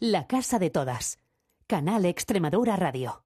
La Casa de Todas. Canal Extremadura Radio.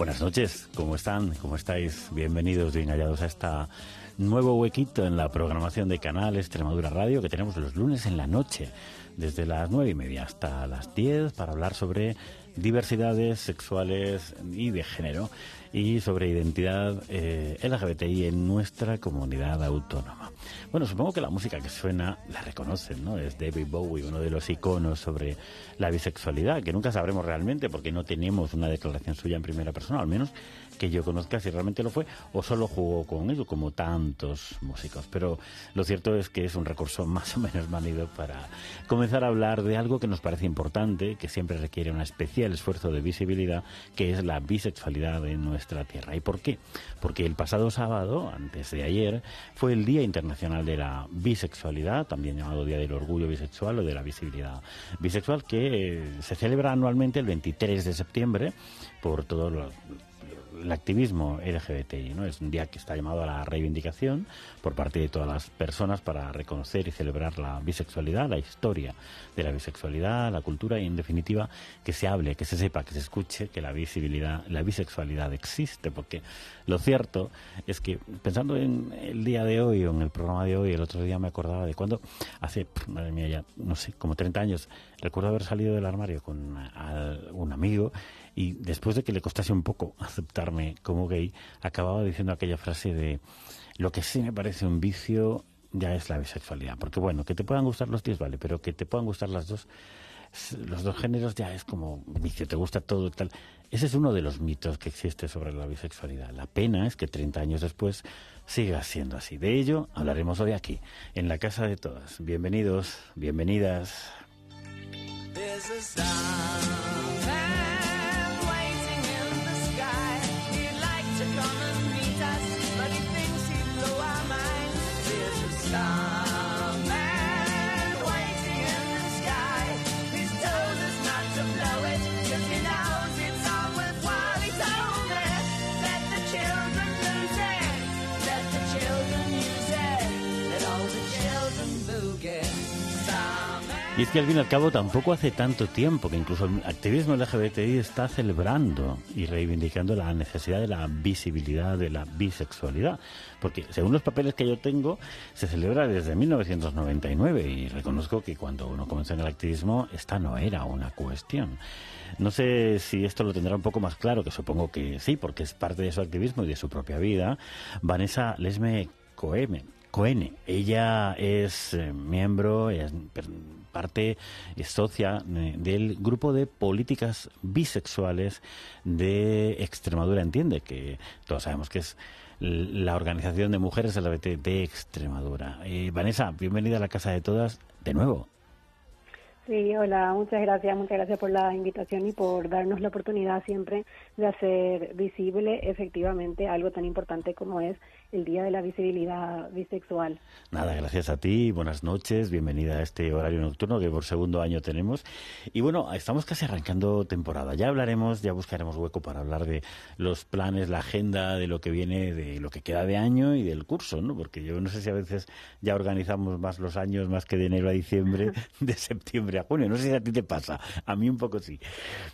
Buenas noches, ¿cómo están? ¿Cómo estáis? Bienvenidos, bien hallados a esta nuevo huequito en la programación de Canal Extremadura Radio que tenemos los lunes en la noche, desde las nueve y media hasta las diez, para hablar sobre diversidades sexuales y de género y sobre identidad eh, LGBTI en nuestra comunidad autónoma. Bueno, supongo que la música que suena la reconocen, ¿no? Es David Bowie, uno de los iconos sobre la bisexualidad, que nunca sabremos realmente porque no tenemos una declaración suya en primera persona, al menos que yo conozca si realmente lo fue o solo jugó con ello, como tantos músicos. Pero lo cierto es que es un recurso más o menos manido para comenzar a hablar de algo que nos parece importante, que siempre requiere un especial esfuerzo de visibilidad, que es la bisexualidad en nuestra tierra. ¿Y por qué? Porque el pasado sábado, antes de ayer, fue el Día Internacional de la Bisexualidad, también llamado Día del Orgullo Bisexual o de la Visibilidad Bisexual, que eh, se celebra anualmente el 23 de septiembre por todos los el activismo LGBTI, ¿no? Es un día que está llamado a la reivindicación por parte de todas las personas para reconocer y celebrar la bisexualidad, la historia de la bisexualidad, la cultura y en definitiva que se hable, que se sepa, que se escuche que la visibilidad, la bisexualidad existe, porque lo cierto es que pensando en el día de hoy o en el programa de hoy, el otro día me acordaba de cuando hace, madre mía, ya no sé, como 30 años, recuerdo haber salido del armario con un amigo y después de que le costase un poco aceptarme como gay, acababa diciendo aquella frase de lo que sí me parece un vicio ya es la bisexualidad. Porque bueno, que te puedan gustar los tíos, vale, pero que te puedan gustar las dos, los dos géneros ya es como vicio, te gusta todo y tal. Ese es uno de los mitos que existe sobre la bisexualidad. La pena es que 30 años después siga siendo así. De ello hablaremos hoy aquí, en la casa de todas. Bienvenidos, bienvenidas. Es que al fin y al cabo tampoco hace tanto tiempo que incluso el activismo LGBTI está celebrando y reivindicando la necesidad de la visibilidad de la bisexualidad. Porque según los papeles que yo tengo, se celebra desde 1999 y reconozco que cuando uno comenzó en el activismo esta no era una cuestión. No sé si esto lo tendrá un poco más claro, que supongo que sí, porque es parte de su activismo y de su propia vida. Vanessa Lesme Coeme Coene. Ella es eh, miembro, es parte, es socia del grupo de políticas bisexuales de Extremadura. Entiende que todos sabemos que es la organización de mujeres LGBT de Extremadura. Eh, Vanessa, bienvenida a la Casa de Todas de nuevo. Sí, hola, muchas gracias, muchas gracias por la invitación y por darnos la oportunidad siempre de hacer visible efectivamente algo tan importante como es el Día de la Visibilidad Bisexual. Nada, gracias a ti, buenas noches, bienvenida a este horario nocturno que por segundo año tenemos. Y bueno, estamos casi arrancando temporada. Ya hablaremos, ya buscaremos hueco para hablar de los planes, la agenda, de lo que viene, de lo que queda de año y del curso, ¿no? Porque yo no sé si a veces ya organizamos más los años, más que de enero a diciembre, de septiembre a junio. No sé si a ti te pasa, a mí un poco sí.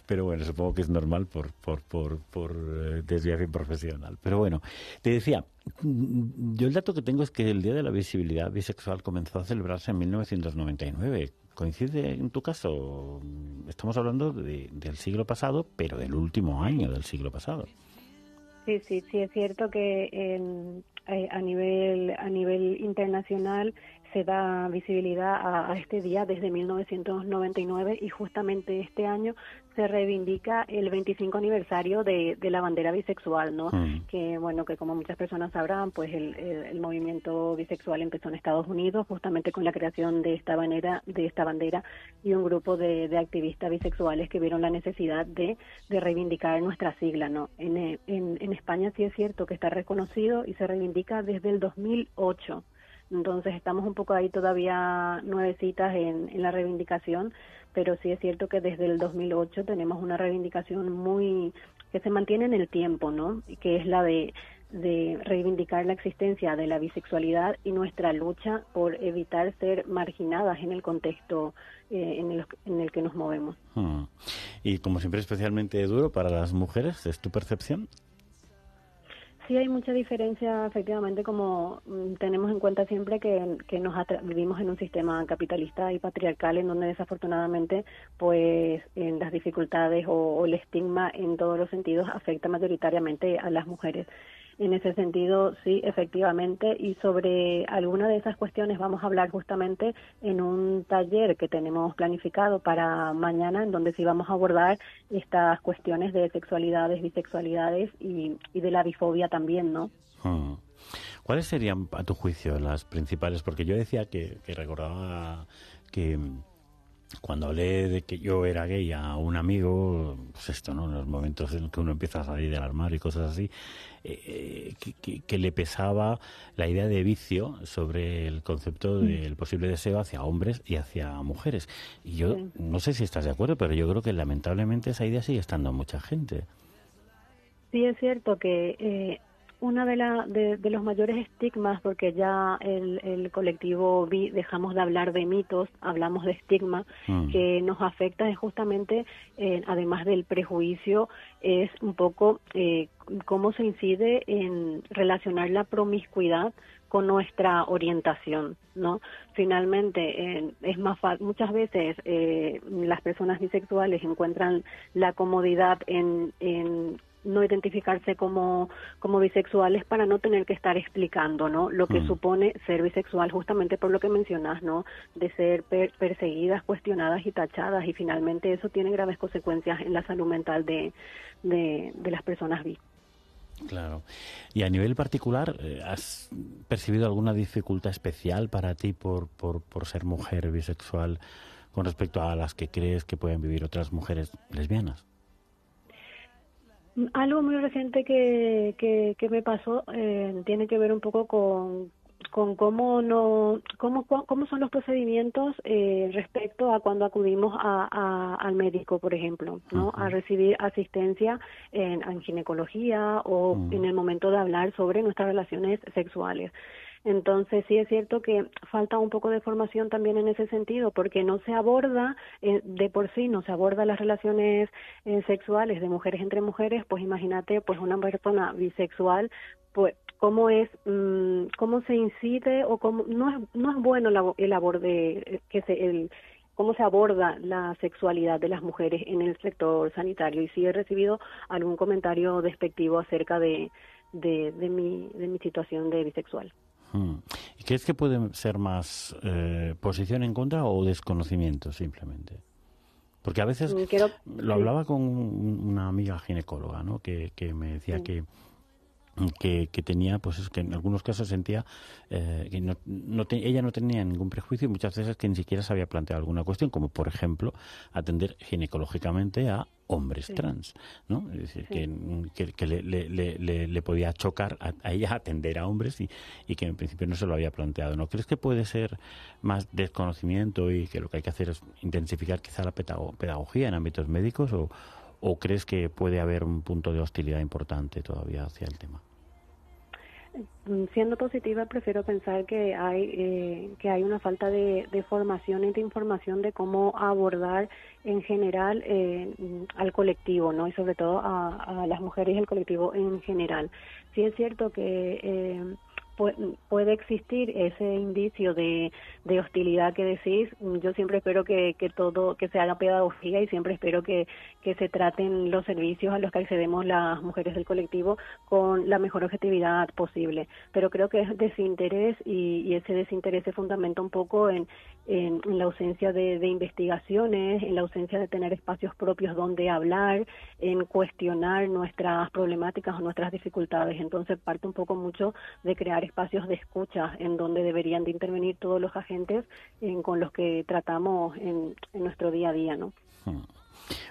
Pero bueno, supongo que es normal por, por, por, por eh, desviación profesional. Pero bueno, te decía, yo el dato que tengo es que el Día de la Visibilidad Bisexual comenzó a celebrarse en 1999. ¿Coincide en tu caso? Estamos hablando del siglo pasado, pero del último año del siglo pasado. Sí, sí, sí, es cierto que eh, a nivel a nivel internacional se da visibilidad a, este día desde 1999 y justamente este año se reivindica el 25 aniversario de, la bandera bisexual, ¿no? Mm. Que bueno, que como muchas personas sabrán, pues el, movimiento bisexual empezó en Estados Unidos justamente con la creación de esta bandera, de esta bandera y un grupo de, activistas bisexuales que vieron la necesidad de, reivindicar nuestra sigla, ¿no? En, en, en España sí es cierto que está reconocido y se reivindica desde el 2008 Entonces estamos un poco ahí todavía nuevecitas en, en la reivindicación, pero sí es cierto que desde el 2008 tenemos una reivindicación muy que se mantiene en el tiempo, ¿no? Que es la de reivindicar la existencia de la bisexualidad y nuestra lucha por evitar ser marginadas en el contexto eh, en, el, en, el, que nos movemos. Hmm. Y como siempre especialmente duro para las mujeres, ¿es tu percepción? Sí, hay mucha diferencia, efectivamente, como mm, tenemos en cuenta siempre que, que nos vivimos en un sistema capitalista y patriarcal en donde desafortunadamente, pues, en las dificultades o el estigma en todos los sentidos afecta mayoritariamente a las mujeres. En ese sentido, sí, efectivamente, y sobre alguna de esas cuestiones vamos a hablar justamente en un taller que tenemos planificado para mañana, en donde sí vamos a abordar estas cuestiones de sexualidades, bisexualidades y, de la bifobia también, ¿no? Hmm. ¿Cuáles serían, a tu juicio, las principales? Porque yo decía que, que recordaba que cuando hablé de que yo era gay a un amigo, pues esto, ¿no? En los momentos en que uno empieza a salir del armario y cosas así, eh, que, le pesaba la idea de vicio sobre el concepto mm. del posible deseo hacia hombres y hacia mujeres. Y yo no sé si estás de acuerdo, pero yo creo que lamentablemente esa idea sigue estando en mucha gente. Sí, es cierto que eh, una de, la, de, los mayores estigmas, porque ya el, el colectivo vi, dejamos de hablar de mitos, hablamos de estigma, mm. que nos afecta es justamente, eh, además del prejuicio, es un poco eh, cómo se incide en relacionar la promiscuidad con nuestra orientación, ¿no? Finalmente, eh, es más muchas veces eh, las personas bisexuales encuentran la comodidad en, en no identificarse como, como bisexuales para no tener que estar explicando, ¿no? Lo que mm. supone ser bisexual justamente por lo que mencionas, ¿no? De ser perseguidas, cuestionadas y tachadas y finalmente eso tiene graves consecuencias en la salud mental de, de, las personas bis. Claro. Y a nivel particular, eh, ¿has percibido alguna dificultad especial para ti por, por, por ser mujer bisexual con respecto a las que crees que pueden vivir otras mujeres lesbianas? Algo muy reciente que, que, me pasó eh, tiene que ver un poco con, con cómo no cómo cómo son los procedimientos eh, respecto a cuando acudimos a, al médico por ejemplo no a recibir asistencia en, en ginecología o mm. en el momento de hablar sobre nuestras relaciones sexuales entonces sí es cierto que falta un poco de formación también en ese sentido, porque no se aborda eh, de por sí, no se aborda las relaciones eh, sexuales de mujeres entre mujeres, pues imagínate pues una persona bisexual, pues cómo es, mm, cómo se incide o cómo no es no es bueno el aborde eh, cómo se aborda la sexualidad de las mujeres en el sector sanitario y sí he recibido algún comentario despectivo acerca de, de mi, de mi situación de bisexual. Hmm. ¿Y crees que puede ser más eh, posición en contra o desconocimiento simplemente? Porque a veces mm, lo hablaba con una amiga ginecóloga, ¿no? Que, que me decía que que, que, tenía, pues es que en algunos casos sentía eh, que no, no ella no tenía ningún prejuicio y muchas veces que ni siquiera se había planteado alguna cuestión, como por ejemplo atender ginecológicamente a hombres trans, ¿no? Es decir, que, que, le, le, le, podía chocar a, ella atender a hombres y, y, que en principio no se lo había planteado, ¿no? ¿Crees que puede ser más desconocimiento y que lo que hay que hacer es intensificar quizá la pedagogía en ámbitos médicos o, o crees que puede haber un punto de hostilidad importante todavía hacia el tema? Siendo positiva, prefiero pensar que hay eh, que hay una falta de, formación y de información de cómo abordar en general eh, al colectivo, ¿no? Y sobre todo a, a las mujeres y el colectivo en general. Sí es cierto que eh, puede existir ese indicio de, hostilidad que decís. Yo siempre espero que, que, todo, que se haga pedagogía y siempre espero que, que se traten los servicios a los que accedemos las mujeres del colectivo con la mejor objetividad posible. Pero creo que es desinterés y, ese desinterés se fundamenta un poco en, en, la ausencia de, investigaciones, en la ausencia de tener espacios propios donde hablar, en cuestionar nuestras problemáticas o nuestras dificultades. Entonces parte un poco mucho de crear espacios de escucha en donde deberían de intervenir todos los agentes con los que tratamos en, nuestro día a día, ¿no? Hmm.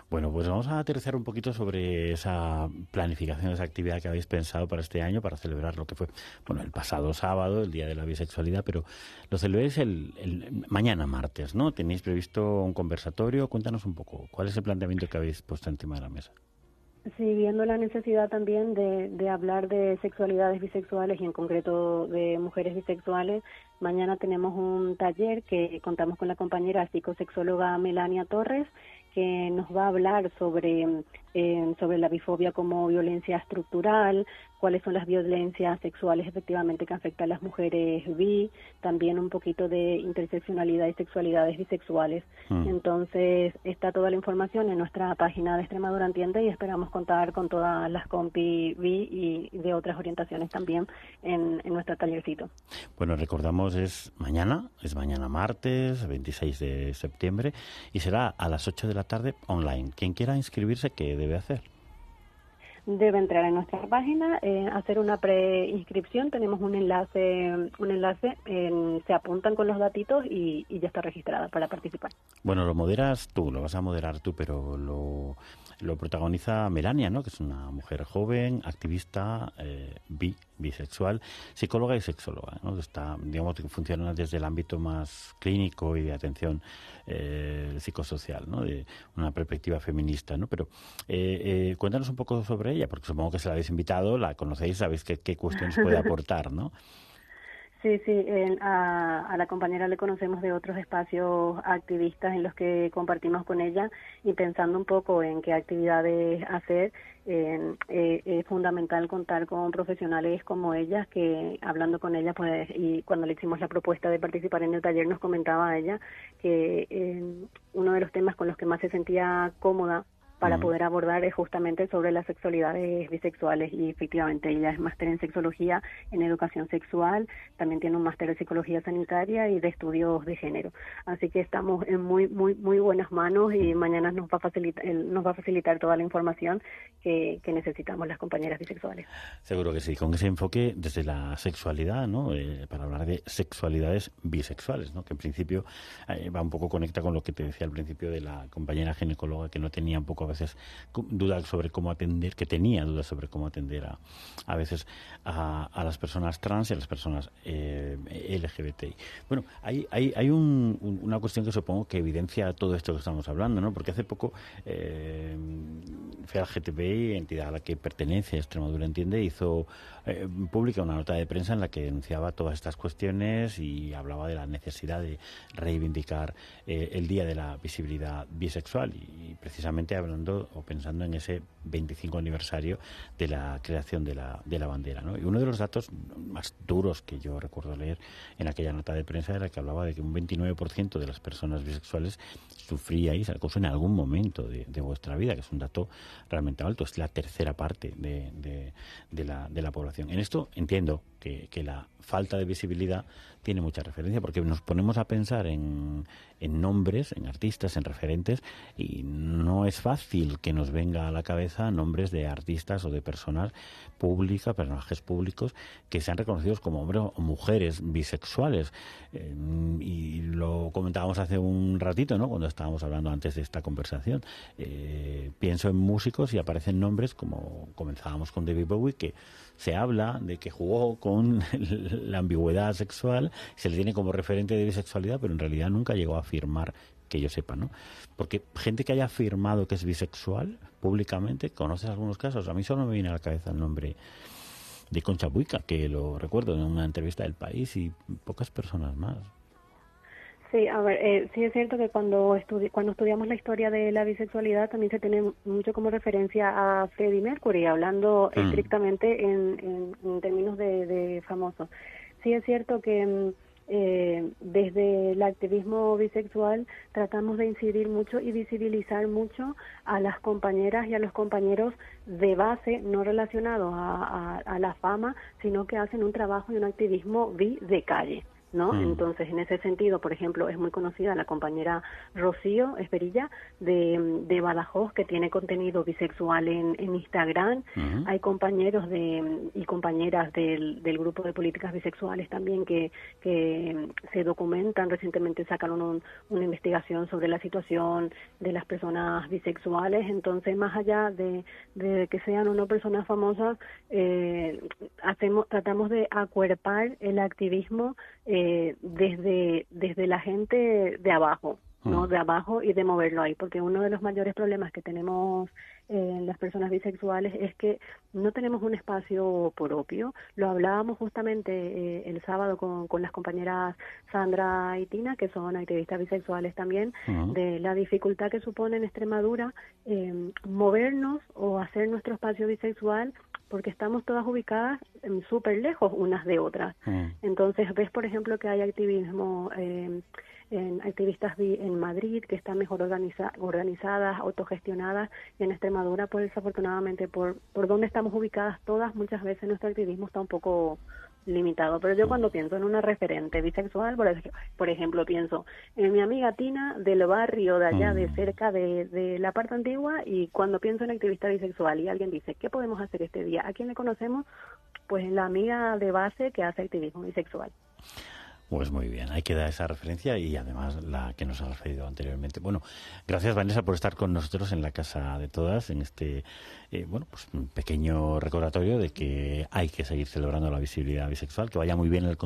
Bueno, pues vamos a aterrizar un poquito sobre esa planificación, esa actividad que habéis pensado para este año, para celebrar lo que fue, bueno, el pasado sábado, el Día de la Bisexualidad, pero lo celebréis el, el mañana martes, ¿no? Tenéis previsto un conversatorio. Cuéntanos un poco, ¿cuál es el planteamiento que habéis puesto encima de la mesa? Sí, viendo la necesidad también de, de hablar de sexualidades bisexuales y en concreto de mujeres bisexuales, mañana tenemos un taller que contamos con la compañera psicosexóloga Melania Torres que nos va a hablar sobre, eh, sobre la bifobia como violencia estructural, cuáles son las violencias sexuales efectivamente que afectan a las mujeres bi, también un poquito de interseccionalidad y sexualidades bisexuales. Mm. Entonces está toda la información en nuestra página de Extremadura Entiende y esperamos contar con todas las compi bi y de otras orientaciones también en, en nuestro tallercito. Bueno, recordamos es mañana, es mañana martes 26 de septiembre y será a las 8 de la tarde online. Quien quiera inscribirse, ¿qué debe hacer? Debe entrar en nuestra página, eh, hacer una preinscripción, tenemos un enlace, un enlace, se apuntan con los datitos y, ya está registrada para participar. Bueno, lo moderas tú, lo vas a moderar tú, pero lo, lo protagoniza Melania, ¿no? Que es una mujer joven, activista, eh, bi, bisexual, psicóloga y sexóloga, ¿no? Está, digamos, que funciona desde el ámbito más clínico y de atención eh, psicosocial, ¿no? De una perspectiva feminista, ¿no? Pero eh, eh, cuéntanos un poco sobre ella, porque supongo que se la habéis invitado, la conocéis, sabéis qué, qué cuestiones puede aportar, ¿no? Sí, sí, a, la compañera le conocemos de otros espacios activistas en los que compartimos con ella y pensando un poco en qué actividades hacer, eh, es fundamental contar con profesionales como ellas que hablando con ella pues y cuando le hicimos la propuesta de participar en el taller nos comentaba ella que eh, uno de los temas con los que más se sentía cómoda para poder abordar es justamente sobre las sexualidades bisexuales y efectivamente ella es máster en sexología en educación sexual, también tiene un máster en psicología sanitaria y de estudios de género. Así que estamos en muy muy muy buenas manos y mañana nos va a facilitar nos va a facilitar toda la información que, necesitamos las compañeras bisexuales. Seguro que sí, con ese enfoque desde la sexualidad, ¿no? Eh, para hablar de sexualidades bisexuales, ¿no? Que en principio eh, va un poco conecta con lo que te decía al principio de la compañera ginecóloga que no tenía un poco a veces dudas sobre cómo atender, que tenía dudas sobre cómo atender a, a veces a, las personas trans y a las personas eh, LGBTI. Bueno, hay, hay, hay una cuestión que supongo que evidencia todo esto que estamos hablando, ¿no? Porque hace poco eh, GTBI, entidad a la que pertenece Extremadura Entiende, hizo eh, pública una nota de prensa en la que denunciaba todas estas cuestiones y hablaba de la necesidad de reivindicar eh, el Día de la Visibilidad Bisexual y precisamente o pensando en ese 25 aniversario de la creación de la, de la bandera. Y uno de los datos más duros que yo recuerdo leer en aquella nota de prensa era que hablaba de que un 29% de las personas bisexuales sufríais acoso en algún momento de, vuestra vida, que es un dato realmente alto, es la tercera parte de, la, población. En esto entiendo que, la falta de visibilidad tiene mucha referencia, porque nos ponemos a pensar en, en nombres, en artistas, en referentes, y no es fácil que nos venga a la cabeza nombres de artistas o de personas públicas, personajes públicos, que sean reconocidos como hombres o mujeres bisexuales. Eh, y lo comentábamos hace un ratito, ¿no? Cuando estábamos hablando antes de esta conversación. Eh, pienso en músicos y aparecen nombres como comenzábamos con David Bowie, que se habla de que jugó con la ambigüedad sexual, se le tiene como referente de bisexualidad, pero en realidad nunca llegó a afirmar que yo sepa, ¿no? Porque gente que haya afirmado que es bisexual públicamente, ¿conoces algunos casos? A mí solo me viene a la cabeza el nombre de Concha Buica, que lo recuerdo en una entrevista del país y pocas personas más. Sí, a ver, eh, sí es cierto que cuando, cuando estudiamos la historia de la bisexualidad también se tiene mucho como referencia a Freddie Mercury, hablando mm. estrictamente en, en, términos de, de famoso. Sí es cierto que mm, eh, desde el activismo bisexual tratamos de incidir mucho y visibilizar mucho a las compañeras y a los compañeros de base, no relacionados a, a la fama, sino que hacen un trabajo y un activismo bi de calle ¿no? Mm. Entonces, en ese sentido, por ejemplo, es muy conocida la compañera Rocío Esperilla de, de Badajoz, que tiene contenido bisexual en, en Instagram. Hay compañeros de, y compañeras del, del grupo de políticas bisexuales también que, que se documentan. Recientemente sacaron una investigación sobre la situación de las personas bisexuales. Entonces, más allá de, de que sean o no personas famosas, eh, hacemos, tratamos de acuerpar el activismo eh, desde, desde la gente de abajo, ¿no? De abajo y de moverlo ahí, porque uno de los mayores problemas que tenemos en las personas bisexuales es que no tenemos un espacio propio. Lo hablábamos justamente eh, el sábado con, con, las compañeras Sandra y Tina, que son activistas bisexuales también, de la dificultad que supone en Extremadura eh, movernos o hacer nuestro espacio bisexual porque estamos todas ubicadas súper lejos unas de otras. Mm. Entonces, ves, por ejemplo, que hay activismo, eh, en activistas en Madrid que están mejor organizadas, autogestionadas, y en Extremadura, pues desafortunadamente, por, por donde estamos ubicadas todas, muchas veces nuestro activismo está un poco limitado. Pero yo cuando pienso en una referente bisexual, por, ejemplo, pienso en mi amiga Tina del barrio de allá, de mm. cerca de, de la parte antigua, y cuando pienso en activista bisexual y alguien dice, ¿qué podemos hacer este día? ¿A quién le conocemos? Pues la amiga de base que hace activismo bisexual. Pues muy bien, hay que dar esa referencia y además la que nos ha referido anteriormente. Bueno, gracias Vanessa por estar con nosotros en la casa de todas en este eh, bueno pues un pequeño recordatorio de que hay que seguir celebrando la visibilidad bisexual, que vaya muy bien el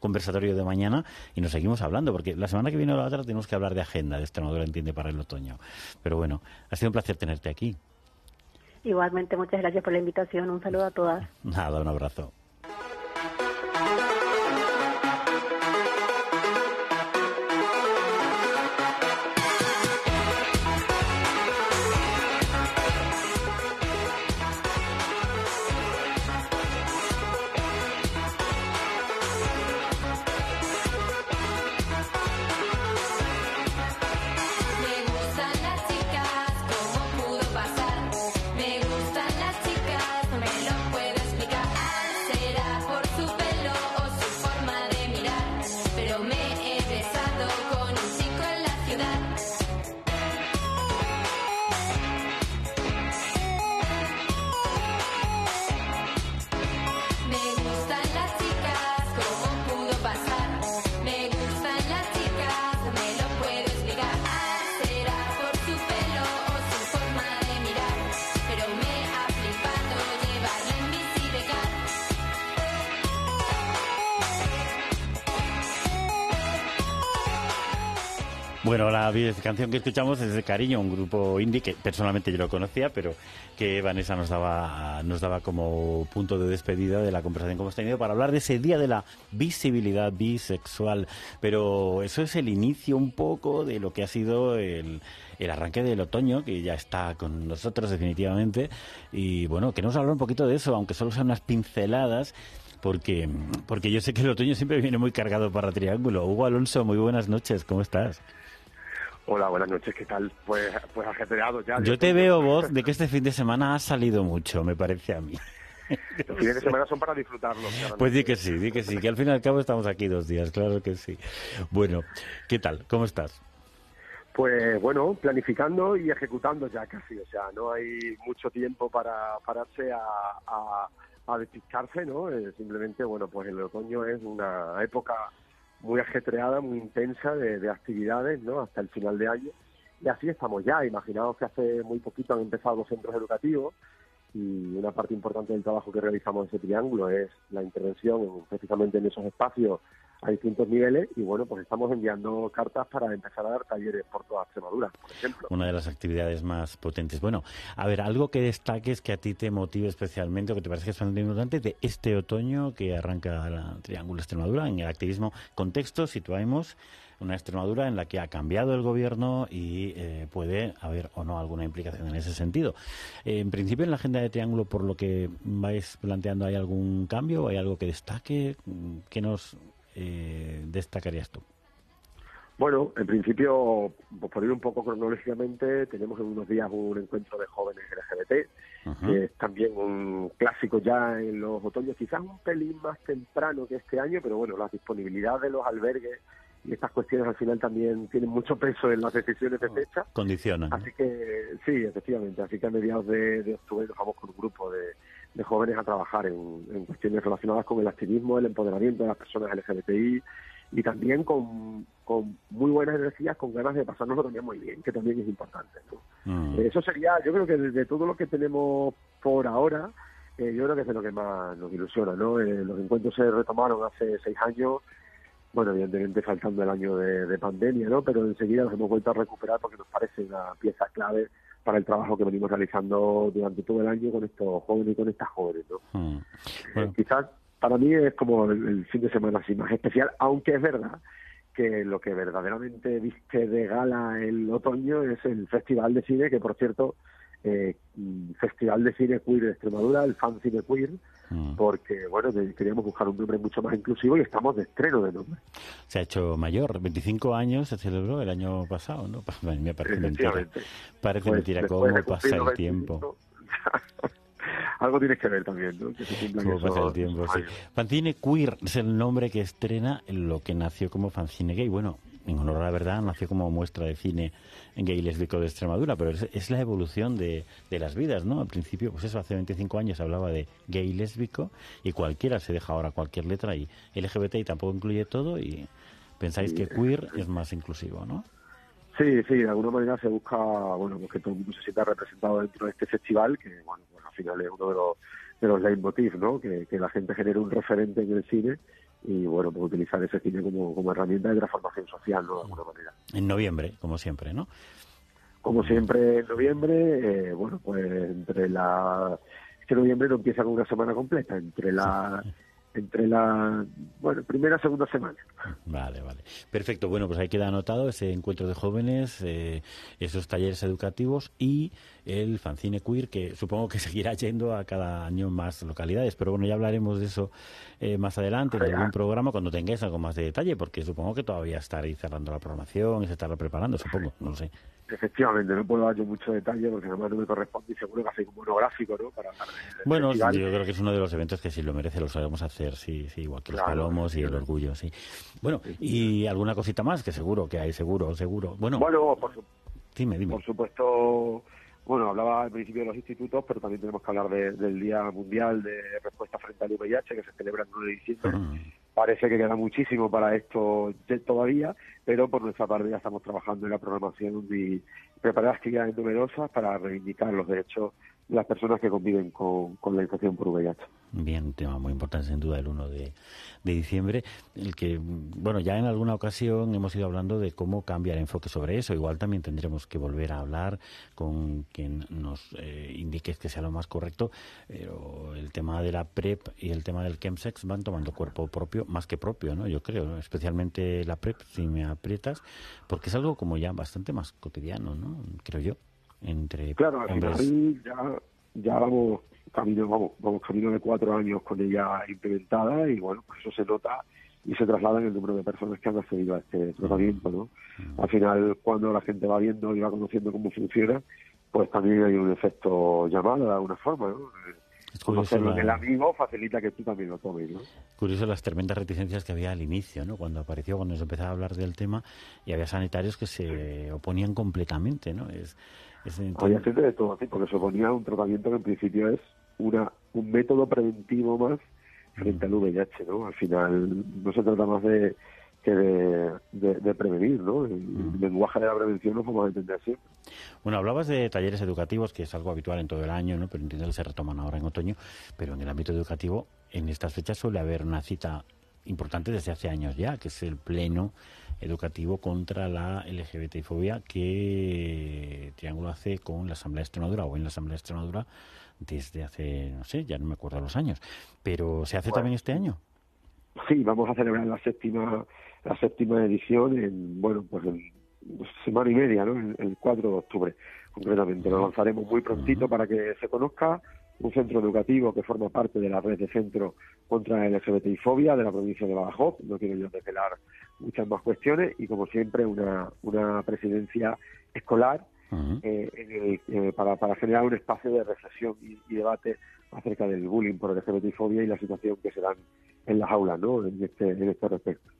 conversatorio de mañana y nos seguimos hablando porque la semana que viene o la otra tenemos que hablar de agenda de Extremadura entiende para el otoño. Pero bueno, ha sido un placer tenerte aquí. Igualmente, muchas gracias por la invitación. Un saludo a todas. Nada, un abrazo. Bueno, la canción que escuchamos es de Cariño, un grupo indie que personalmente yo lo conocía, pero que Vanessa nos daba, nos daba como punto de despedida de la conversación que hemos tenido para hablar de ese día de la visibilidad bisexual. Pero eso es el inicio un poco de lo que ha sido el, arranque del otoño, que ya está con nosotros definitivamente. Y bueno, que nos hablar un poquito de eso, aunque solo sean unas pinceladas porque, porque yo sé que el otoño siempre viene muy cargado para Triángulo. Hugo Alonso, muy buenas noches, ¿cómo estás? Hola, buenas noches, ¿qué tal? Pues, pues ajetreado ya. Yo te veo vos de que este fin de semana ha salido mucho, me parece a mí. Los fines de semana son para disfrutarlos. Pues di que sí, di que sí, que al fin y al cabo estamos aquí dos días, claro que sí. Bueno, ¿qué tal? ¿Cómo estás? Pues bueno, planificando y ejecutando ya casi, o sea, no hay mucho tiempo para pararse a, a, a despistarse, ¿no? Eh, simplemente, bueno, pues el otoño es una época muy ajetreada, muy intensa de, actividades, ¿no? Hasta el final de año. Y así estamos ya. Imaginaos que hace muy poquito han empezado los centros educativos y una parte importante del trabajo que realizamos en ese triángulo es la intervención precisamente en esos espacios a distintos niveles y bueno, pues estamos enviando cartas para empezar a dar talleres por toda Extremadura, por ejemplo. Una de las actividades más potentes. Bueno, a ver, algo que destaques que a ti te motive especialmente o que te parece que es importante de este otoño que arranca el Triángulo Extremadura en el activismo contexto, situamos una Extremadura en la que ha cambiado el gobierno y eh, puede haber o no alguna implicación en ese sentido. Eh, en principio, en la agenda de Triángulo, por lo que vais planteando, ¿hay algún cambio? ¿Hay algo que destaque? ¿Qué nos eh, destacarías tú? Bueno, en principio, pues por ir un poco cronológicamente, tenemos en unos días un encuentro de jóvenes LGBT, que es también un clásico ya en los otoños, quizás un pelín más temprano que este año, pero bueno, la disponibilidad de los albergues y estas cuestiones al final también tienen mucho peso en las decisiones de fecha. Condicionan. Así que sí, efectivamente, así que a mediados de, octubre nos vamos con un grupo de, jóvenes a trabajar en, en cuestiones relacionadas con el activismo, el empoderamiento de las personas LGBTI, y también con, con muy buenas energías, con ganas de pasárnoslo también muy bien, que también es importante. Mm. Eso sería, yo creo que de, todo lo que tenemos por ahora, eh, yo creo que es de lo que más nos ilusiona. ¿no? Eh, los encuentros se retomaron hace seis años, bueno, evidentemente faltando el año de, pandemia, ¿no? pero enseguida los hemos vuelto a recuperar porque nos parece una pieza clave para el trabajo que venimos realizando durante todo el año con estos jóvenes y con estas jóvenes. ¿no? Mm. Eh, quizás para mí es como el, fin de semana así más especial, aunque es verdad que lo que verdaderamente viste de gala el otoño es el Festival de Cine, que por cierto, eh, Festival de Cine Queer de Extremadura, el Fan Cine Queer, mm. porque bueno, queríamos buscar un nombre mucho más inclusivo y estamos de estreno de nombre. Se ha hecho mayor, 25 años se celebró el año pasado, ¿no? Me parece mentira. Parece pues, mentira cómo pasa el tiempo. algo tienes que ver también, ¿no? Que pasa el tiempo, sí. Fanzine Queer es el nombre que estrena lo que nació como fanzine gay. Bueno, en honor a la verdad, nació como muestra de cine gay lésbico de Extremadura, pero es, la evolución de, de, las vidas, ¿no? Al principio, pues eso, hace 25 años hablaba de gay lésbico y cualquiera se deja ahora cualquier letra y LGBTI tampoco incluye todo y pensáis que queer es más inclusivo, ¿no? Sí, sí, de alguna manera se busca, bueno, pues que todo el mundo se sienta representado dentro de este festival, que bueno, pues al final es uno de los, de los leitmotiv, ¿no? Que, la gente genere un referente en el cine y bueno, pues utilizar ese cine como, como herramienta de transformación social, ¿no? De alguna manera. En noviembre, como siempre, ¿no? Como siempre en noviembre, eh, bueno, pues entre la... Este noviembre no empieza con una semana completa, entre la entre la bueno primera segunda semana. Vale, vale. Perfecto. Bueno, pues ahí queda anotado ese encuentro de jóvenes, eh, esos talleres educativos y el fanzine queer, que supongo que seguirá yendo a cada año más localidades. Pero bueno, ya hablaremos de eso eh, más adelante en algún programa cuando tengáis algo más de detalle, porque supongo que todavía estaréis cerrando la programación y se estará preparando, supongo, no lo sé. Efectivamente, no puedo dar yo mucho detalle porque además no me corresponde y seguro que hace un monográfico, ¿no? Para bueno, yo creo que es uno de los eventos que si lo merece lo sabemos hacer, sí, sí, igual que los palomos y el orgullo, sí. Bueno, y alguna cosita más que seguro que hay, seguro, seguro. Bueno, bueno por, dime, dime. por supuesto, bueno, hablaba al principio de los institutos, pero también tenemos que hablar del Día Mundial de Respuesta frente al VIH que se celebra el 9 de diciembre. Parece que queda muchísimo para esto todavía, pero por nuestra parte ya estamos trabajando en la programación y preparar actividades numerosas para reivindicar los derechos de las personas que conviven con, con la infección por VIH. Bien, tema muy importante sin duda el 1 de, diciembre, el que, bueno, ya en alguna ocasión hemos ido hablando de cómo cambiar enfoque sobre eso. Igual también tendremos que volver a hablar con quien nos eh, indique que sea lo más correcto, pero el tema de la PrEP y el tema del chemsex van tomando cuerpo propio, más que propio, ¿no? Yo creo, especialmente la PrEP, si me aprietas, porque es algo como ya bastante más cotidiano, ¿no? Creo yo, entre Claro, ya, ya vamos camino, vamos, vamos camino de cuatro años con ella implementada y bueno, pues eso se nota y se traslada en el número de personas que han accedido a este tratamiento, ¿no? Al final, cuando la gente va viendo y va conociendo cómo funciona, pues también hay un efecto llamada de alguna forma, ¿no? Conocerlo en el amigo facilita que tú también lo tomes, ¿no? Curioso las tremendas reticencias que había al inicio, ¿no? Cuando apareció, cuando se empezaba a hablar del tema, y había sanitarios que se oponían completamente, ¿no? Es, había gente de todo tipo, que se oponía a un tratamiento que en principio es una, un método preventivo más frente al VIH, ¿no? Al final no se trata más de que de, prevenir, ¿no? El, lenguaje de la prevención lo a entender siempre. Bueno, hablabas de talleres educativos, que es algo habitual en todo el año, ¿no? Pero entiendo que se retoman ahora en otoño, pero en el ámbito educativo, en estas fechas suele haber una cita importante desde hace años ya, que es el pleno educativo contra la LGBTI-fobia que Triángulo hace con la Asamblea de Extremadura o en la Asamblea de Extremadura desde hace, no sé, ya no me acuerdo los años, pero ¿se hace también este año? Sí, vamos a celebrar la séptima la séptima edición en, bueno, pues en semana y media, ¿no? El, 4 de octubre, concretamente. Lo lanzaremos muy prontito para que se conozca un centro educativo que forma parte de la red de centro contra la LGBTI-fobia de la provincia de Badajoz. No quiero yo desvelar muchas más cuestiones y como siempre una, una presidencia escolar eh, eh, para, para generar un espacio de reflexión y, debate acerca del bullying por LGBTfobia y la situación que se dan en las aulas ¿no? en, este, en este respecto.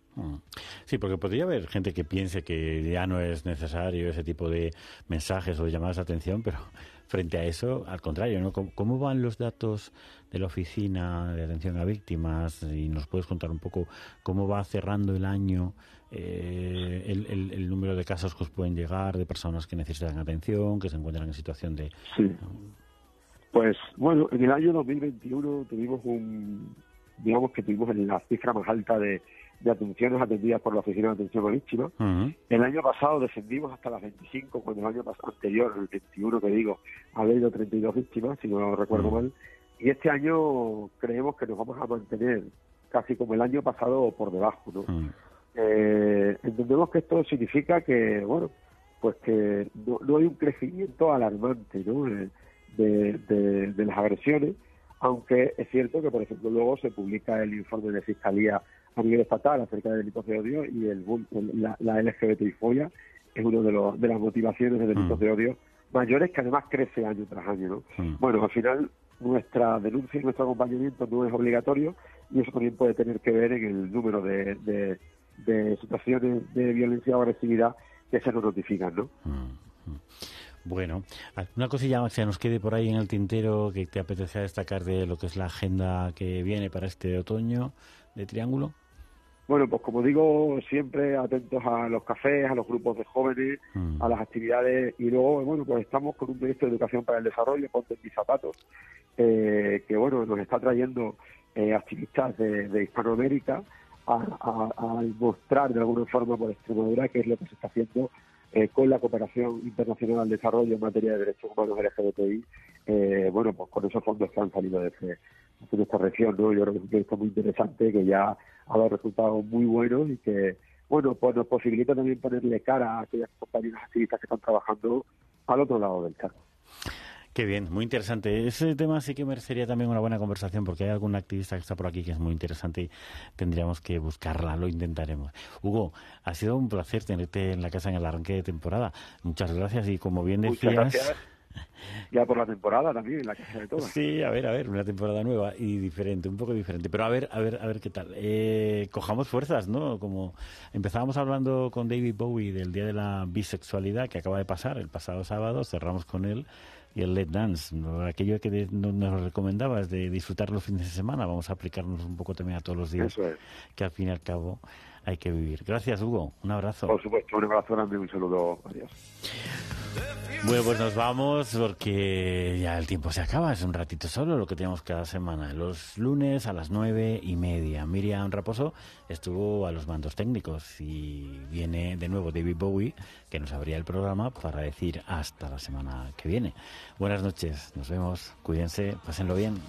Sí, porque podría haber gente que piense que ya no es necesario ese tipo de mensajes o de llamadas de atención, pero frente a eso, al contrario, ¿no? ¿Cómo, van los datos de la Oficina de Atención a Víctimas? Y nos puedes contar un poco cómo va cerrando el año, eh, el, número de casos que os pueden llegar de personas que necesitan atención, que se encuentran en situación de... Sí. Pues bueno, en el año 2021 tuvimos un, digamos que tuvimos la cifra más alta de, atenciones atendidas por la Oficina de Atención a Víctimas. El año pasado descendimos hasta las 25, cuando el año anterior, el 21 que digo, había ido 32 víctimas, si no recuerdo mal. Y este año creemos que nos vamos a mantener casi como el año pasado por debajo. ¿no? Eh, entendemos que esto significa que, bueno, pues que no, hay un crecimiento alarmante ¿no? de, de las agresiones aunque es cierto que, por ejemplo, luego se publica el informe de Fiscalía a nivel estatal acerca de delitos de odio y el, la, la LGBTI-fobia es una de, de las motivaciones de delitos mm. de odio mayores que además crece año tras año. ¿no? Mm. Bueno, al final nuestra denuncia y nuestro acompañamiento no es obligatorio y eso también puede tener que ver en el número de, de, situaciones de violencia o agresividad que se nos notifican. ¿no? Mm, bueno, una cosilla más que nos quede por ahí en el tintero que te apetece destacar de lo que es la agenda que viene para este otoño de Triángulo. Bueno, pues como digo, siempre atentos a los cafés, a los grupos de jóvenes, mm. a las actividades y luego, bueno, pues estamos con un proyecto de educación para el desarrollo, Ponte en mis zapatos, eh, que bueno, nos está trayendo eh, activistas de, Hispanoamérica a, a, mostrar de alguna forma por Extremadura qué es lo que se está haciendo eh, con la cooperación internacional al desarrollo en materia de derechos humanos LGBTI, eh, bueno, pues con esos fondos que han salido de, esta región, ¿no? Yo creo que es un proyecto muy interesante que ya ha dado resultados muy buenos y que, bueno, pues nos posibilita también ponerle cara a aquellas compañeras activistas que están trabajando al otro lado del charco. Qué bien, muy interesante. Ese tema sí que merecería también una buena conversación porque hay algún activista que está por aquí que es muy interesante y tendríamos que buscarla, lo intentaremos. Hugo, ha sido un placer tenerte en la casa en el arranque de temporada. Muchas gracias y como bien decías... Ya por la temporada también, en la casa de todos. Sí, a ver, a ver, una temporada nueva y diferente, un poco diferente. Pero a ver, a ver, a ver qué tal. Eh, cojamos fuerzas, ¿no? Como empezábamos hablando con David Bowie del Día de la Bisexualidad que acaba de pasar el pasado sábado, cerramos con él y el Let Dance, aquello que nos recomendabas de disfrutar los fines de semana, vamos a aplicarnos un poco también a todos los días, que al fin y al cabo hay que vivir. Gracias, Hugo. Un abrazo. Por supuesto, un abrazo grande y un saludo. Adiós. Bueno, pues nos vamos porque ya el tiempo se acaba, es un ratito solo lo que tenemos cada semana. Los lunes a las nueve y media. Miriam Raposo estuvo a los mandos técnicos y viene de nuevo David Bowie, que nos abría el programa para decir hasta la semana que viene. Buenas noches, nos vemos, cuídense, pásenlo bien.